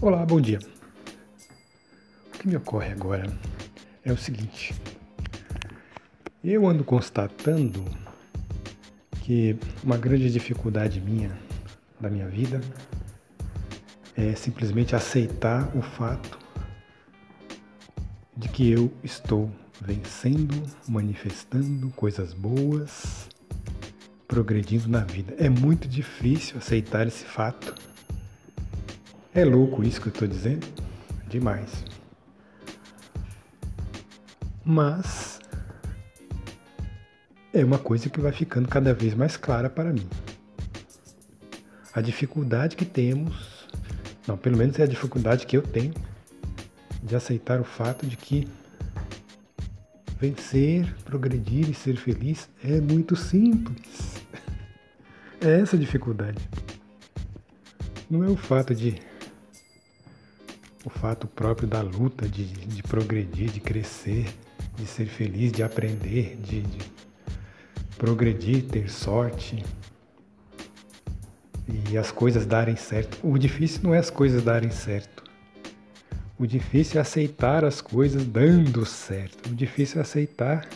Olá, bom dia. O que me ocorre agora é o seguinte: eu ando constatando que uma grande dificuldade minha, da minha vida, é simplesmente aceitar o fato de que eu estou vencendo, manifestando coisas boas, progredindo na vida. É muito difícil aceitar esse fato é louco isso que eu estou dizendo? Demais. Mas é uma coisa que vai ficando cada vez mais clara para mim. A dificuldade que temos, não, pelo menos é a dificuldade que eu tenho de aceitar o fato de que vencer, progredir e ser feliz é muito simples. É essa a dificuldade. Não é o fato de o fato próprio da luta, de, de progredir, de crescer, de ser feliz, de aprender, de, de progredir, ter sorte e as coisas darem certo. O difícil não é as coisas darem certo. O difícil é aceitar as coisas dando certo. O difícil é aceitar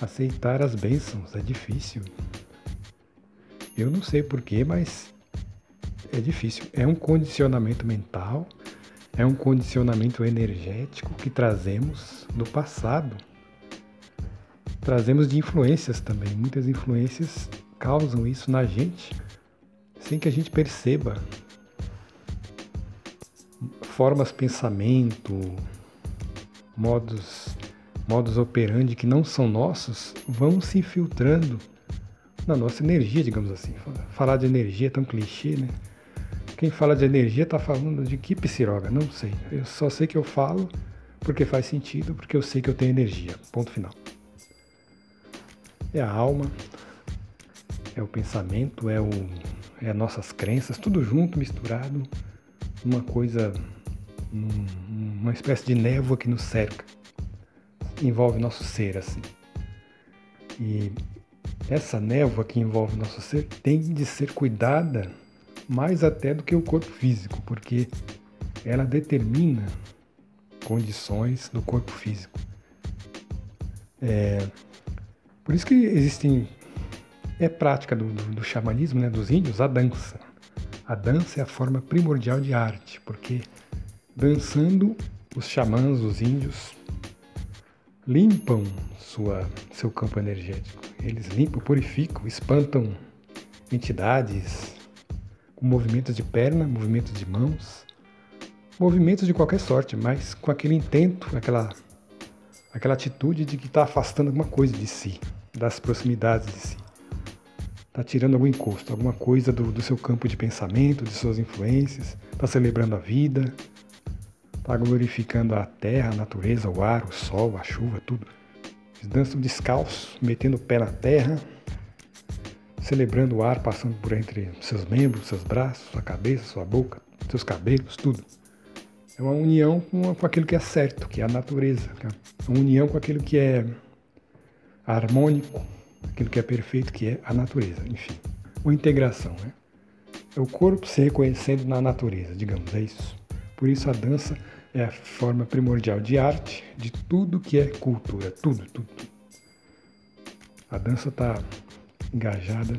aceitar as bênçãos. É difícil. Eu não sei porquê, mas é difícil. É um condicionamento mental é um condicionamento energético que trazemos do passado. Trazemos de influências também. Muitas influências causam isso na gente sem que a gente perceba. Formas pensamento, modos, modos operandi que não são nossos vão se infiltrando na nossa energia, digamos assim. Falar de energia é tão clichê, né? Quem fala de energia está falando de que psiroga? Não sei. Eu só sei que eu falo porque faz sentido, porque eu sei que eu tenho energia. Ponto final. É a alma, é o pensamento, é, o, é as nossas crenças, tudo junto, misturado, uma coisa, uma espécie de névoa que nos cerca, envolve nosso ser assim. E essa névoa que envolve nosso ser tem de ser cuidada mais até do que o corpo físico, porque ela determina condições do corpo físico. É, por isso que existem é prática do, do, do xamanismo, né, dos índios, a dança. A dança é a forma primordial de arte, porque dançando os xamãs, os índios, limpam sua, seu campo energético. Eles limpam, purificam, espantam entidades, movimentos de perna, movimentos de mãos, movimentos de qualquer sorte, mas com aquele intento, aquela, aquela atitude de que está afastando alguma coisa de si, das proximidades de si. Está tirando algum encosto, alguma coisa do, do seu campo de pensamento, de suas influências, está celebrando a vida, está glorificando a terra, a natureza, o ar, o sol, a chuva, tudo. Eles dançam descalços, metendo o pé na terra, celebrando o ar passando por entre seus membros, seus braços, sua cabeça, sua boca, seus cabelos, tudo. É uma união com, com aquilo que é certo, que é a natureza. É uma união com aquilo que é harmônico, aquilo que é perfeito, que é a natureza. Enfim, uma integração. Né? É o corpo se reconhecendo na natureza, digamos, é isso. Por isso a dança é a forma primordial de arte de tudo que é cultura, tudo, tudo. A dança está engajada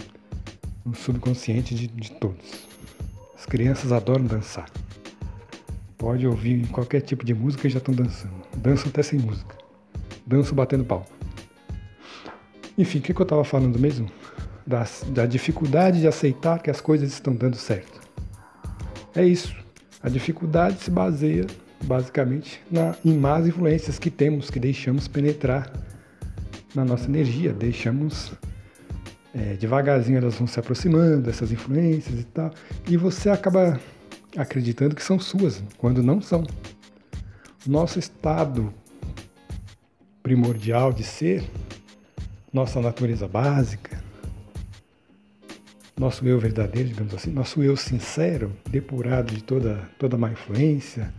no subconsciente de, de todos. As crianças adoram dançar. Pode ouvir qualquer tipo de música e já estão dançando. Dançam até sem música. Dançam batendo pau. Enfim, o que, que eu estava falando mesmo? Da, da dificuldade de aceitar que as coisas estão dando certo. É isso. A dificuldade se baseia basicamente na, em más influências que temos, que deixamos penetrar na nossa energia, deixamos é, devagarzinho elas vão se aproximando dessas influências e tal, e você acaba acreditando que são suas, quando não são. Nosso estado primordial de ser, nossa natureza básica, nosso eu verdadeiro, digamos assim, nosso eu sincero, depurado de toda, toda má influência,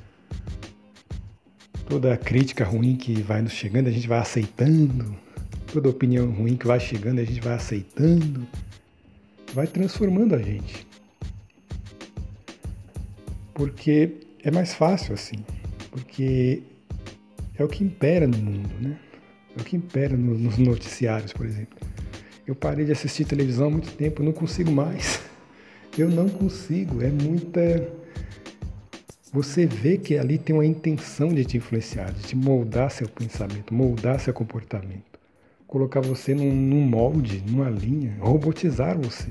toda crítica ruim que vai nos chegando, a gente vai aceitando, toda opinião ruim que vai chegando, a gente vai aceitando, vai transformando a gente. Porque é mais fácil assim. Porque é o que impera no mundo, né? É o que impera no, nos noticiários, por exemplo. Eu parei de assistir televisão há muito tempo, não consigo mais. Eu não consigo, é muita. Você vê que ali tem uma intenção de te influenciar, de te moldar seu pensamento, moldar seu comportamento, colocar você num, num molde, numa linha, robotizar você.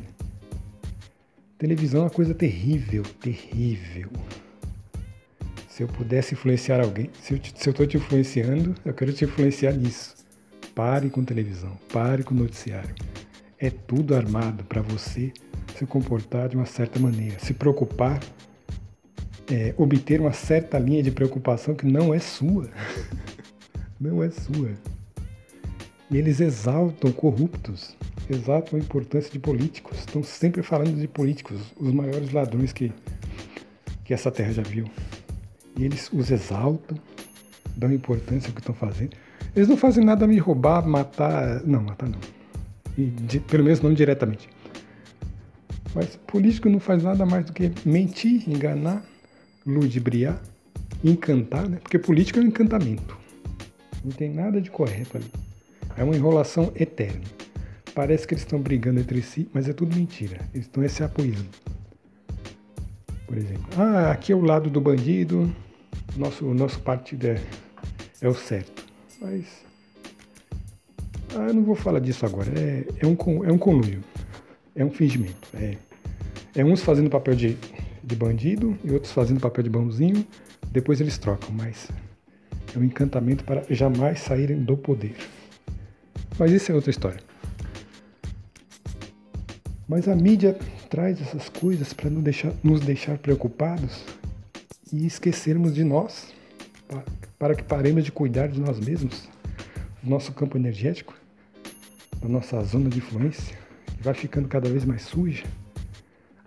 Televisão é uma coisa terrível, terrível. Se eu pudesse influenciar alguém, se eu estou te influenciando, eu quero te influenciar nisso. Pare com televisão, pare com noticiário. É tudo armado para você se comportar de uma certa maneira, se preocupar, é, obter uma certa linha de preocupação que não é sua. não é sua. E eles exaltam corruptos, exaltam a importância de políticos, estão sempre falando de políticos, os maiores ladrões que, que essa terra já viu. E eles os exaltam, dão importância ao que estão fazendo. Eles não fazem nada me roubar, matar. Não, matar não. E, de, pelo menos não diretamente. Mas político não faz nada mais do que mentir, enganar, ludibriar, encantar, né? Porque político é um encantamento. Não tem nada de correto ali. É uma enrolação eterna. Parece que eles estão brigando entre si, mas é tudo mentira. Eles estão se apoiando. Por exemplo, ah, aqui é o lado do bandido, nosso, nosso partido é, é o certo. Mas. Ah, eu não vou falar disso agora. É, é, um, é um conluio. É um fingimento. É, é uns fazendo papel de, de bandido e outros fazendo papel de bonzinho. Depois eles trocam, mas é um encantamento para jamais saírem do poder. Mas isso é outra história. Mas a mídia traz essas coisas para nos deixar, nos deixar preocupados e esquecermos de nós para que paremos de cuidar de nós mesmos, do nosso campo energético, da nossa zona de influência, que vai ficando cada vez mais suja,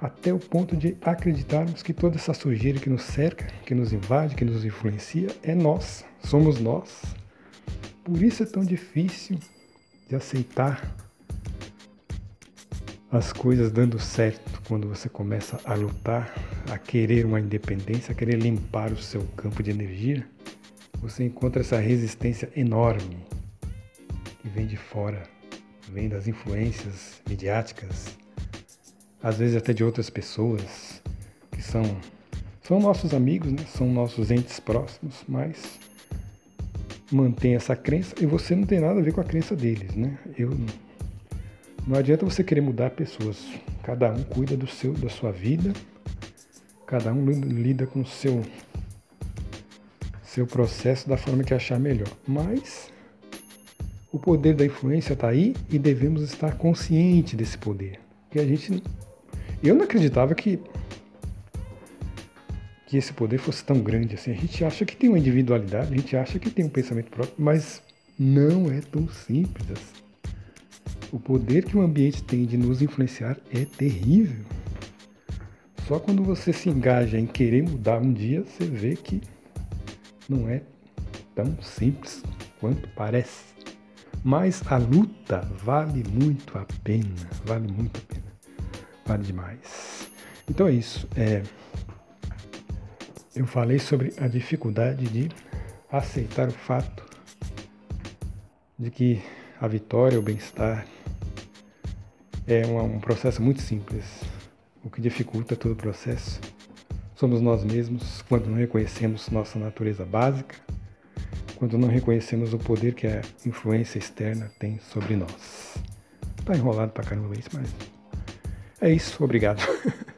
até o ponto de acreditarmos que toda essa sujeira que nos cerca, que nos invade, que nos influencia, é nós, somos nós. Por isso é tão difícil de aceitar as coisas dando certo quando você começa a lutar, a querer uma independência, a querer limpar o seu campo de energia você encontra essa resistência enorme que vem de fora, vem das influências midiáticas, às vezes até de outras pessoas que são são nossos amigos, né? são nossos entes próximos, mas mantém essa crença e você não tem nada a ver com a crença deles, né? Eu não adianta você querer mudar pessoas. Cada um cuida do seu, da sua vida. Cada um lida com o seu seu processo da forma que achar melhor. Mas o poder da influência está aí e devemos estar conscientes desse poder. Que a gente, eu não acreditava que que esse poder fosse tão grande assim. A gente acha que tem uma individualidade, a gente acha que tem um pensamento próprio, mas não é tão simples assim. O poder que o ambiente tem de nos influenciar é terrível. Só quando você se engaja em querer mudar um dia, você vê que não é tão simples quanto parece. Mas a luta vale muito a pena, vale muito a pena, vale demais. Então é isso. É, eu falei sobre a dificuldade de aceitar o fato de que a vitória, o bem-estar é um, um processo muito simples. O que dificulta todo o processo Somos nós mesmos quando não reconhecemos nossa natureza básica, quando não reconhecemos o poder que a influência externa tem sobre nós. Tá enrolado pra caramba isso, mas é isso. Obrigado.